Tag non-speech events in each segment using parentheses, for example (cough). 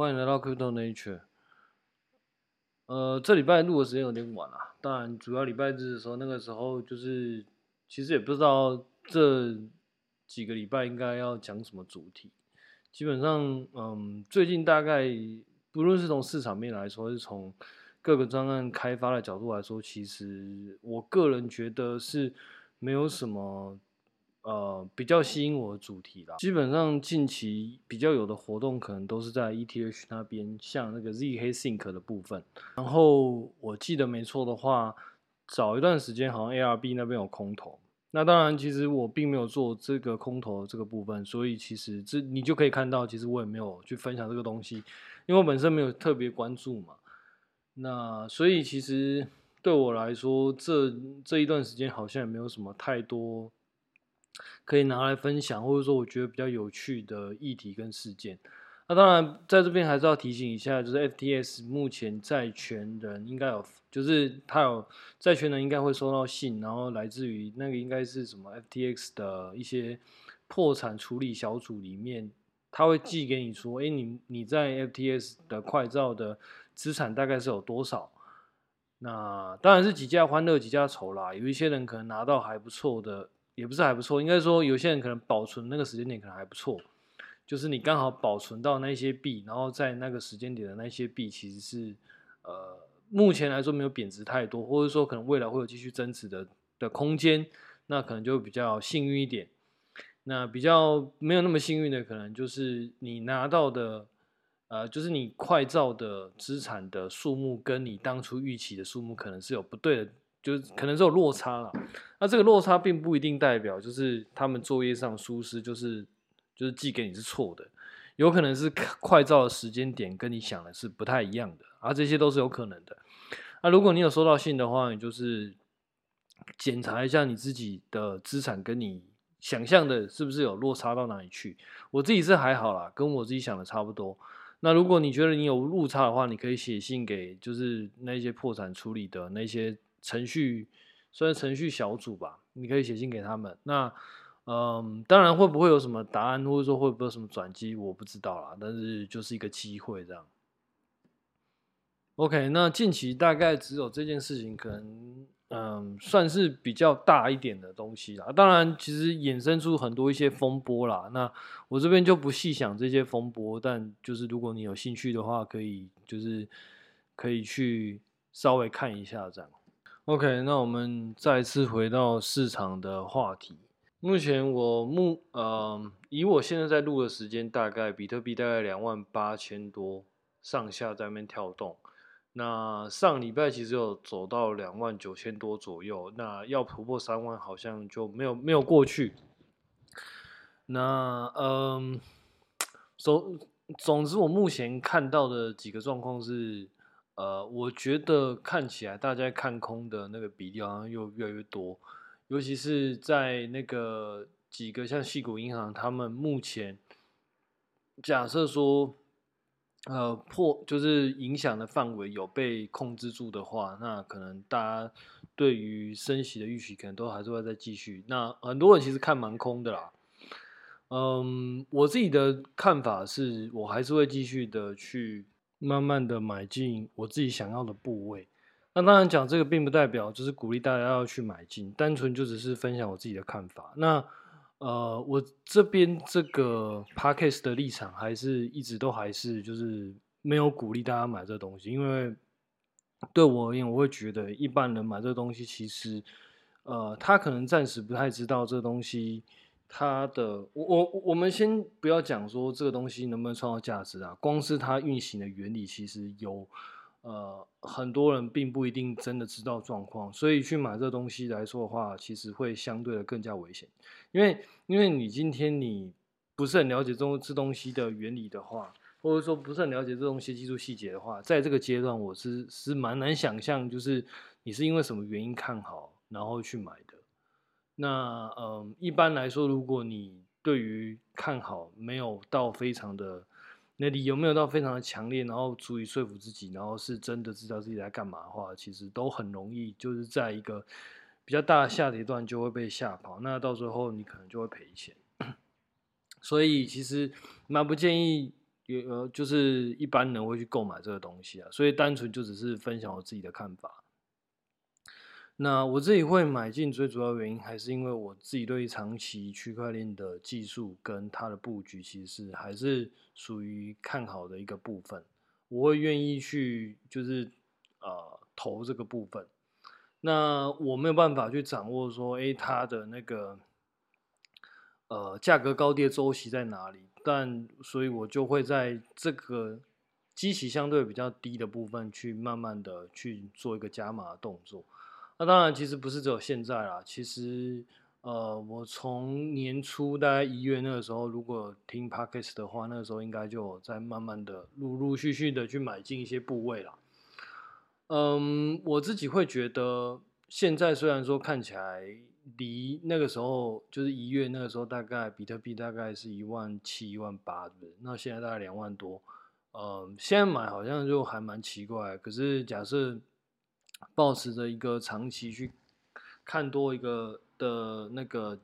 欢迎来到 Crypto Nature。呃，这礼拜录的时间有点晚了，当然主要礼拜日的时候，那个时候就是其实也不知道这几个礼拜应该要讲什么主题。基本上，嗯，最近大概不论是从市场面来说，还是从各个专案开发的角度来说，其实我个人觉得是没有什么。呃，比较吸引我的主题啦。基本上近期比较有的活动，可能都是在 ETH 那边，像那个 zk Sync 的部分。然后我记得没错的话，早一段时间好像 ARB 那边有空投。那当然，其实我并没有做这个空投这个部分，所以其实这你就可以看到，其实我也没有去分享这个东西，因为我本身没有特别关注嘛。那所以其实对我来说，这这一段时间好像也没有什么太多。可以拿来分享，或者说我觉得比较有趣的议题跟事件。那当然，在这边还是要提醒一下，就是 FTX 目前债权人应该有，就是他有债权人应该会收到信，然后来自于那个应该是什么 FTX 的一些破产处理小组里面，他会寄给你说，哎，你你在 FTX 的快照的资产大概是有多少？那当然是几家欢乐几家愁啦，有一些人可能拿到还不错的。也不是还不错，应该说有些人可能保存那个时间点可能还不错，就是你刚好保存到那些币，然后在那个时间点的那些币其实是呃目前来说没有贬值太多，或者说可能未来会有继续增值的的空间，那可能就比较幸运一点。那比较没有那么幸运的，可能就是你拿到的呃就是你快照的资产的数目跟你当初预期的数目可能是有不对的。就是可能是有落差了，那这个落差并不一定代表就是他们作业上疏失，就是就是寄给你是错的，有可能是快照的时间点跟你想的是不太一样的，啊，这些都是有可能的。那如果你有收到信的话，你就是检查一下你自己的资产跟你想象的是不是有落差到哪里去。我自己是还好啦，跟我自己想的差不多。那如果你觉得你有误差的话，你可以写信给就是那些破产处理的那些。程序算是程序小组吧，你可以写信给他们。那，嗯，当然会不会有什么答案，或者说会不会有什么转机，我不知道啦。但是就是一个机会这样。OK，那近期大概只有这件事情，可能嗯算是比较大一点的东西啦。当然，其实衍生出很多一些风波啦。那我这边就不细想这些风波，但就是如果你有兴趣的话，可以就是可以去稍微看一下这样。OK，那我们再次回到市场的话题。目前我目呃，以我现在在录的时间，大概比特币大概两万八千多上下在那边跳动。那上礼拜其实有走到两万九千多左右，那要突破三万好像就没有没有过去。那嗯，总总之我目前看到的几个状况是。呃，我觉得看起来大家看空的那个比例好像又越来越多，尤其是在那个几个像矽谷银行，他们目前假设说，呃，破就是影响的范围有被控制住的话，那可能大家对于升息的预期可能都还是会再继续。那很多人其实看蛮空的啦，嗯，我自己的看法是我还是会继续的去。慢慢的买进我自己想要的部位，那当然讲这个并不代表就是鼓励大家要去买进，单纯就只是分享我自己的看法。那呃，我这边这个 podcast 的立场还是一直都还是就是没有鼓励大家买这东西，因为对我而言，我会觉得一般人买这东西，其实呃，他可能暂时不太知道这东西。它的，我我我们先不要讲说这个东西能不能创造价值啊，光是它运行的原理，其实有呃很多人并不一定真的知道状况，所以去买这东西来说的话，其实会相对的更加危险，因为因为你今天你不是很了解这这东西的原理的话，或者说不是很了解这东西技术细节的话，在这个阶段我是是蛮难想象，就是你是因为什么原因看好然后去买。那嗯，一般来说，如果你对于看好没有到非常的，那理由没有到非常的强烈，然后足以说服自己，然后是真的知道自己在干嘛的话，其实都很容易，就是在一个比较大的下跌段就会被吓跑，那到时候你可能就会赔钱。所以其实蛮不建议有呃，就是一般人会去购买这个东西啊，所以单纯就只是分享我自己的看法。那我自己会买进，最主要原因还是因为我自己对于长期区块链的技术跟它的布局，其实还是属于看好的一个部分。我会愿意去，就是呃投这个部分。那我没有办法去掌握说，哎，它的那个呃价格高低周期在哪里？但所以，我就会在这个基期相对比较低的部分，去慢慢的去做一个加码的动作。那当然，其实不是只有现在啦。其实，呃，我从年初大概一月那个时候，如果听 Podcast 的话，那个时候应该就在慢慢的、陆陆续续的去买进一些部位啦。嗯，我自己会觉得，现在虽然说看起来离那个时候就是一月那个时候，大概比特币大概是一万七、一万八的，那现在大概两万多。嗯，现在买好像就还蛮奇怪。可是假设。保持着一个长期去看多一个的那个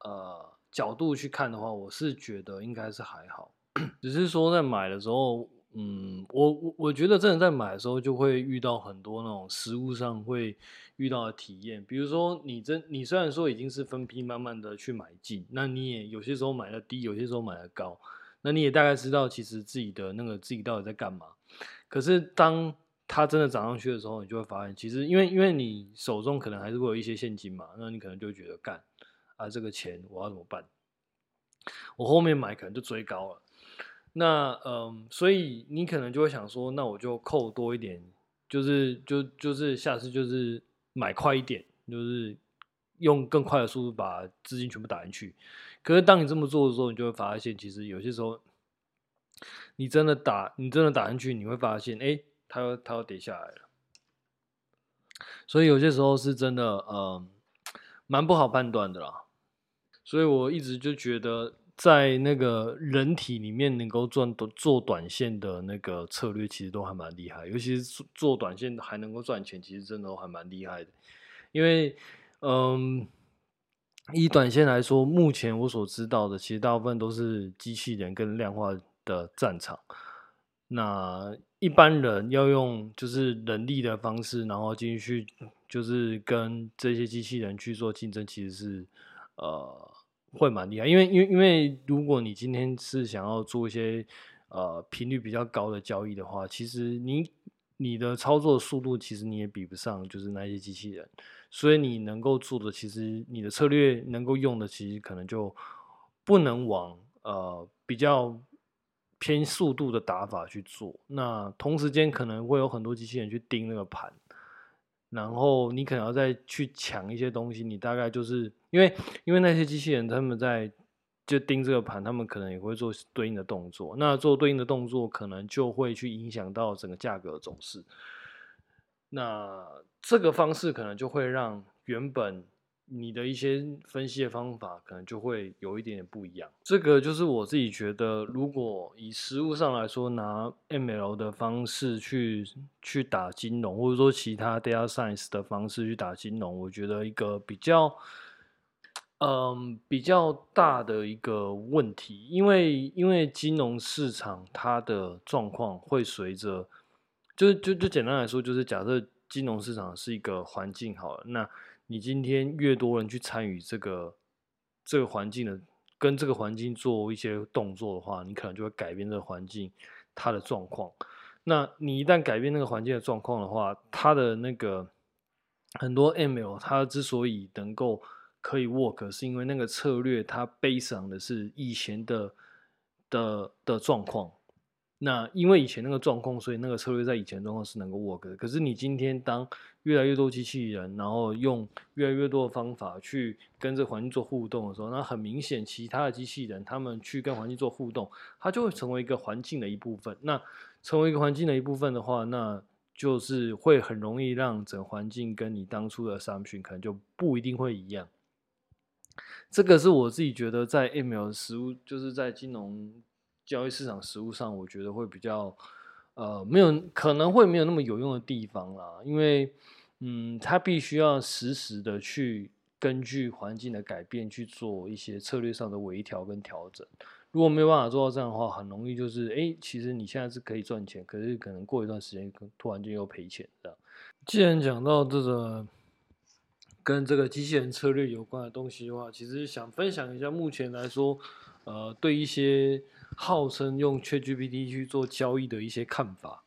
呃角度去看的话，我是觉得应该是还好，(clears throat) 只是说在买的时候，嗯，我我我觉得真的在买的时候就会遇到很多那种实物上会遇到的体验，比如说你真你虽然说已经是分批慢慢的去买进，那你也有些时候买的低，有些时候买的高，那你也大概知道其实自己的那个自己到底在干嘛，可是当它真的涨上去的时候，你就会发现，其实因为因为你手中可能还是会有一些现金嘛，那你可能就觉得干啊，这个钱我要怎么办？我后面买可能就追高了。那嗯，所以你可能就会想说，那我就扣多一点，就是就就是下次就是买快一点，就是用更快的速度把资金全部打进去。可是当你这么做的时候，你就会发现，其实有些时候你真的打你真的打进去，你会发现，哎。它要它要跌下来了，所以有些时候是真的，呃，蛮不好判断的啦。所以我一直就觉得，在那个人体里面能够赚做短线的那个策略，其实都还蛮厉害。尤其是做短线还能够赚钱，其实真的还蛮厉害的。因为，嗯，以短线来说，目前我所知道的，其实大部分都是机器人跟量化的战场。那一般人要用就是人力的方式，然后进去就是跟这些机器人去做竞争，其实是呃会蛮厉害。因为因为因为如果你今天是想要做一些呃频率比较高的交易的话，其实你你的操作速度其实你也比不上就是那些机器人，所以你能够做的其实你的策略能够用的其实可能就不能往呃比较。偏速度的打法去做，那同时间可能会有很多机器人去盯那个盘，然后你可能要再去抢一些东西，你大概就是因为因为那些机器人他们在就盯这个盘，他们可能也会做对应的动作，那做对应的动作可能就会去影响到整个价格走势，那这个方式可能就会让原本。你的一些分析的方法可能就会有一点点不一样。这个就是我自己觉得，如果以实务上来说，拿 ML 的方式去去打金融，或者说其他 Data Science 的方式去打金融，我觉得一个比较，嗯，比较大的一个问题，因为因为金融市场它的状况会随着，就就就简单来说，就是假设金融市场是一个环境好了，那。你今天越多人去参与这个这个环境的，跟这个环境做一些动作的话，你可能就会改变这个环境它的状况。那你一旦改变那个环境的状况的话，它的那个很多 ML 它之所以能够可以 work，是因为那个策略它 base 上的是以前的的的状况。那因为以前那个状况，所以那个策略在以前状况是能够 work 的。可是你今天当越来越多机器人，然后用越来越多的方法去跟这个环境做互动的时候，那很明显，其他的机器人他们去跟环境做互动，它就会成为一个环境的一部分。那成为一个环境的一部分的话，那就是会很容易让整环境跟你当初的 assumption 可能就不一定会一样。这个是我自己觉得在 ML 实务，就是在金融。交易市场实务上，我觉得会比较，呃，没有可能会没有那么有用的地方啦，因为，嗯，它必须要实时的去根据环境的改变去做一些策略上的微调跟调整。如果没有办法做到这样的话，很容易就是，哎，其实你现在是可以赚钱，可是可能过一段时间，突然间又赔钱这样。既然讲到这个跟这个机器人策略有关的东西的话，其实想分享一下目前来说，呃，对一些号称用 ChatGPT 去做交易的一些看法。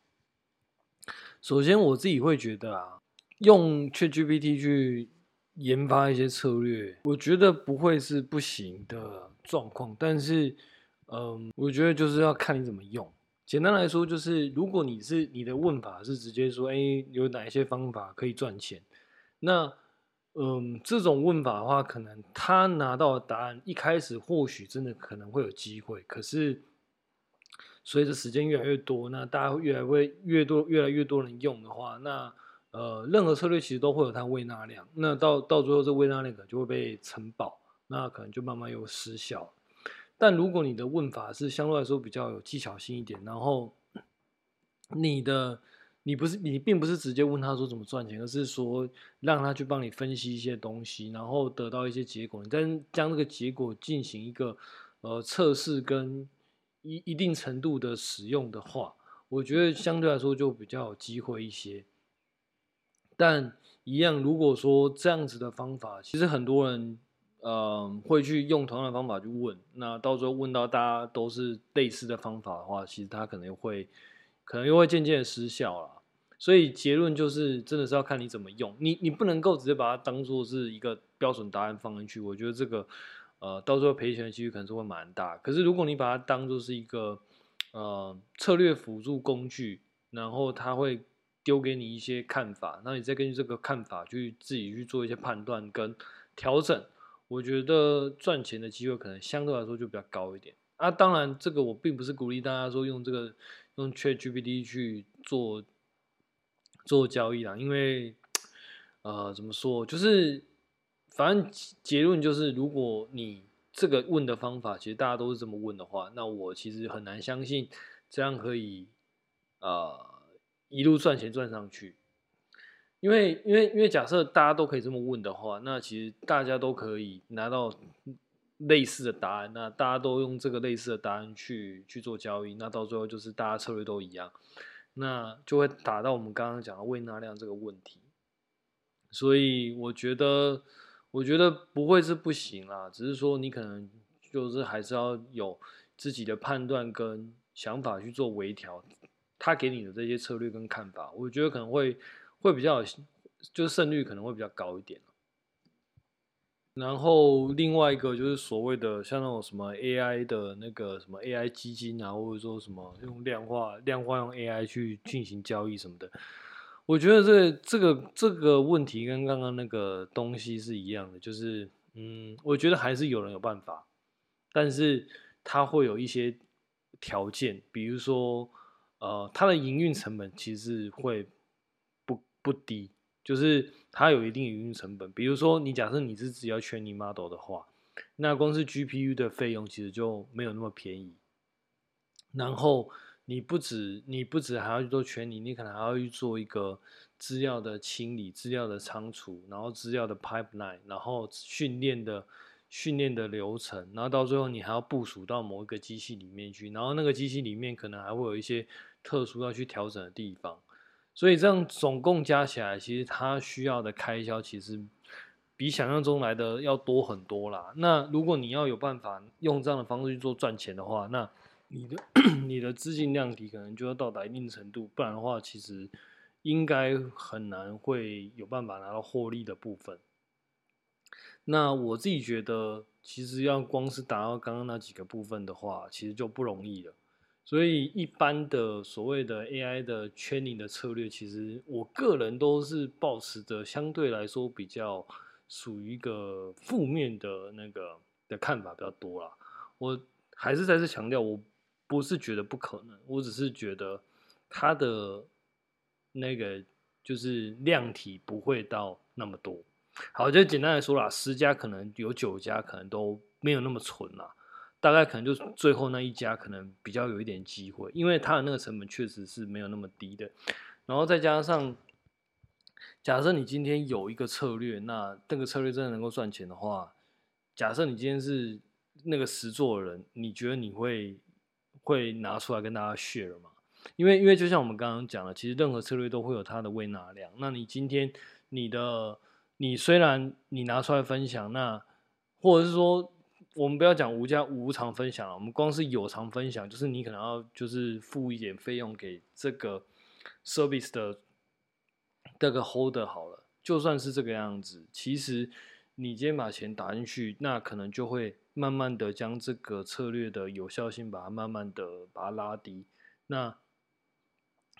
首先，我自己会觉得啊，用 ChatGPT 去研发一些策略，我觉得不会是不行的状况，但是。嗯，我觉得就是要看你怎么用。简单来说，就是如果你是你的问法是直接说，哎，有哪一些方法可以赚钱？那，嗯，这种问法的话，可能他拿到的答案一开始或许真的可能会有机会，可是随着时间越来越多，那大家会越来越越多越来越多人用的话，那呃，任何策略其实都会有它胃纳量。那到到最后，这胃纳量可能就会被承保，那可能就慢慢又失效。但如果你的问法是相对来说比较有技巧性一点，然后你的你不是你并不是直接问他说怎么赚钱，而是说让他去帮你分析一些东西，然后得到一些结果，你再将这个结果进行一个呃测试跟一一定程度的使用的话，我觉得相对来说就比较有机会一些。但一样，如果说这样子的方法，其实很多人。嗯，会去用同样的方法去问，那到时候问到大家都是类似的方法的话，其实它可能会，可能又会渐渐失效了。所以结论就是，真的是要看你怎么用。你你不能够直接把它当做是一个标准答案放进去，我觉得这个，呃，到时候赔钱的几率可能是会蛮大。可是如果你把它当做是一个，呃，策略辅助工具，然后它会丢给你一些看法，那你再根据这个看法去自己去做一些判断跟调整。我觉得赚钱的机会可能相对来说就比较高一点啊。当然，这个我并不是鼓励大家说用这个用 ChatGPT 去做做交易啦，因为呃，怎么说，就是反正结论就是，如果你这个问的方法其实大家都是这么问的话，那我其实很难相信这样可以呃一路赚钱赚上去。因为，因为，因为假设大家都可以这么问的话，那其实大家都可以拿到类似的答案，那大家都用这个类似的答案去去做交易，那到最后就是大家策略都一样，那就会打到我们刚刚讲的胃纳量这个问题。所以我觉得，我觉得不会是不行啦，只是说你可能就是还是要有自己的判断跟想法去做微调，他给你的这些策略跟看法，我觉得可能会。会比较，就是胜率可能会比较高一点。然后另外一个就是所谓的像那种什么 AI 的那个什么 AI 基金啊，或者说什么用量化量化用 AI 去进行交易什么的，我觉得这这个这个问题跟刚刚那个东西是一样的，就是嗯，我觉得还是有人有办法，但是它会有一些条件，比如说呃，它的营运成本其实会。不不低，就是它有一定营运成本。比如说，你假设你是只要 training model 的话，那光是 GPU 的费用其实就没有那么便宜。然后你不止你不止还要去做 training，你可能还要去做一个资料的清理、资料的仓储，然后资料的 pipeline，然后训练的训练的流程，然后到最后你还要部署到某一个机器里面去，然后那个机器里面可能还会有一些特殊要去调整的地方。所以这样总共加起来，其实它需要的开销其实比想象中来的要多很多啦。那如果你要有办法用这样的方式去做赚钱的话，那你的 (clears throat) 你的资金量体可能就要到达一定程度，不然的话，其实应该很难会有办法拿到获利的部分。那我自己觉得，其实要光是达到刚刚那几个部分的话，其实就不容易了。所以一般的所谓的 AI 的 training 的策略，其实我个人都是保持着相对来说比较属于一个负面的那个的看法比较多啦。我还是再次强调，我不是觉得不可能，我只是觉得它的那个就是量体不会到那么多。好，就简单来说啦，十家可能有九家可能都没有那么纯啦。大概可能就最后那一家可能比较有一点机会，因为它的那个成本确实是没有那么低的。然后再加上，假设你今天有一个策略，那这个策略真的能够赚钱的话，假设你今天是那个实做人，你觉得你会会拿出来跟大家 share 吗？因为因为就像我们刚刚讲的，其实任何策略都会有它的胃纳量。那你今天你的你虽然你拿出来分享，那或者是说我们不要讲无价无偿分享了，我们光是有偿分享，就是你可能要就是付一点费用给这个 service 的这个 holder 好了。就算是这个样子，其实你今天把钱打进去，那可能就会慢慢的将这个策略的有效性把它慢慢的把它拉低。那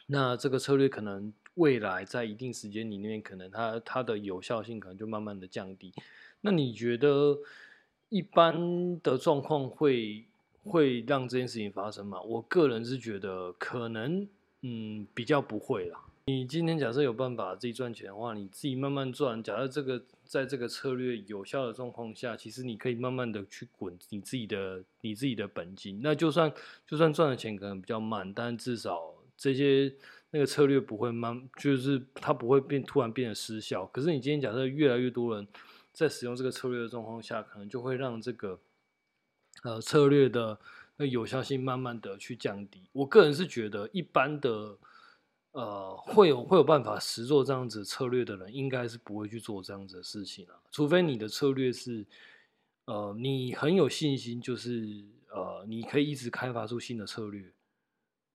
那这个策略可能未来在一定时间里面，可能它它的有效性可能就慢慢的降低。那你觉得一般的状况会会让这件事情发生吗？我个人是觉得可能嗯比较不会啦。你今天假设有办法自己赚钱的话，你自己慢慢赚。假设这个在这个策略有效的状况下，其实你可以慢慢的去滚你自己的你自己的本金。那就算就算赚的钱可能比较慢，但至少这些那个策略不会慢，就是它不会变突然变得失效。可是你今天假设越来越多人在使用这个策略的状况下，可能就会让这个呃策略的那有效性慢慢的去降低。我个人是觉得一般的。呃，会有会有办法实做这样子策略的人，应该是不会去做这样子的事情啊。除非你的策略是，呃，你很有信心，就是呃，你可以一直开发出新的策略。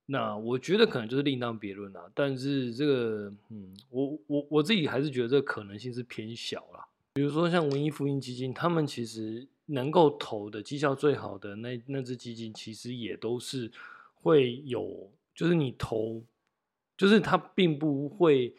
那我觉得可能就是另当别论啦。但是这个，嗯，我我我自己还是觉得这个可能性是偏小啦。比如说像文艺复兴基金，他们其实能够投的绩效最好的那那只基金，其实也都是会有，就是你投。就是它并不会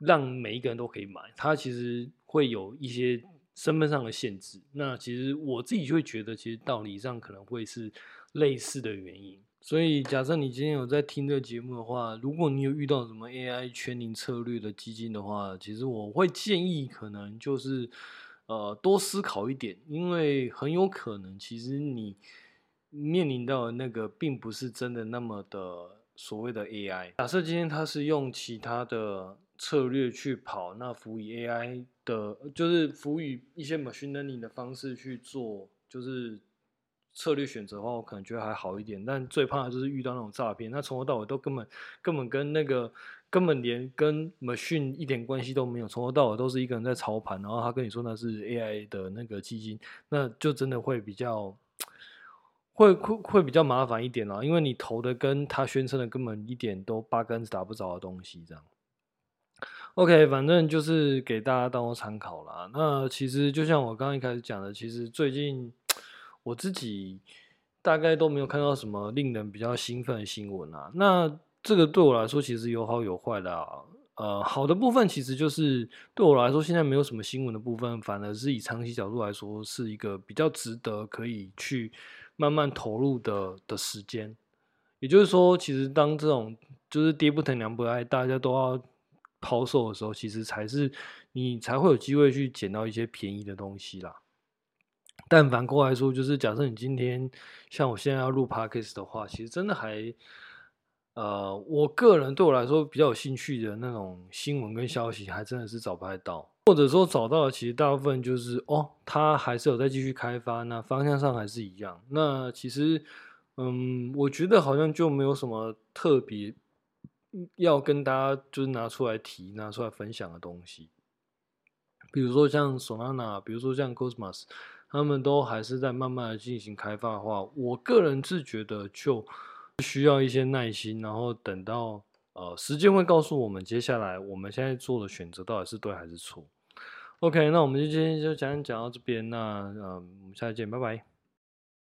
让每一个人都可以买，它其实会有一些身份上的限制。那其实我自己就会觉得，其实道理上可能会是类似的原因。所以假设你今天有在听这个节目的话，如果你有遇到什么 AI 全龄策略的基金的话，其实我会建议可能就是呃多思考一点，因为很有可能其实你面临到的那个并不是真的那么的。所谓的 AI，假设今天它是用其他的策略去跑，那辅以 AI 的，就是辅以一些 machine learning 的方式去做，就是策略选择的话，我可能觉得还好一点。但最怕的就是遇到那种诈骗，那从头到尾都根本根本跟那个根本连跟 machine 一点关系都没有，从头到尾都是一个人在操盘，然后他跟你说那是 AI 的那个基金，那就真的会比较。会会会比较麻烦一点啦，因为你投的跟他宣称的根本一点都八竿子打不着的东西，这样。OK，反正就是给大家当做参考啦。那其实就像我刚刚一开始讲的，其实最近我自己大概都没有看到什么令人比较兴奋的新闻啦。那这个对我来说其实有好有坏的啊。呃，好的部分其实就是对我来说现在没有什么新闻的部分，反而是以长期角度来说是一个比较值得可以去。慢慢投入的的时间，也就是说，其实当这种就是爹不疼娘不爱，大家都要抛售的时候，其实才是你才会有机会去捡到一些便宜的东西啦。但反过来说，就是假设你今天像我现在要录 Podcast 的话，其实真的还，呃，我个人对我来说比较有兴趣的那种新闻跟消息，还真的是找不太到。或者说找到的，其实大部分就是哦，它还是有在继续开发，那方向上还是一样。那其实，嗯，我觉得好像就没有什么特别要跟大家就是拿出来提、拿出来分享的东西。比如说像 Solana，比如说像 Cosmos，他们都还是在慢慢的进行开发的话，我个人是觉得就需要一些耐心，然后等到呃时间会告诉我们接下来我们现在做的选择到底是对还是错。OK，那我们就今天就讲讲到这边，那嗯，我们下次见，拜拜。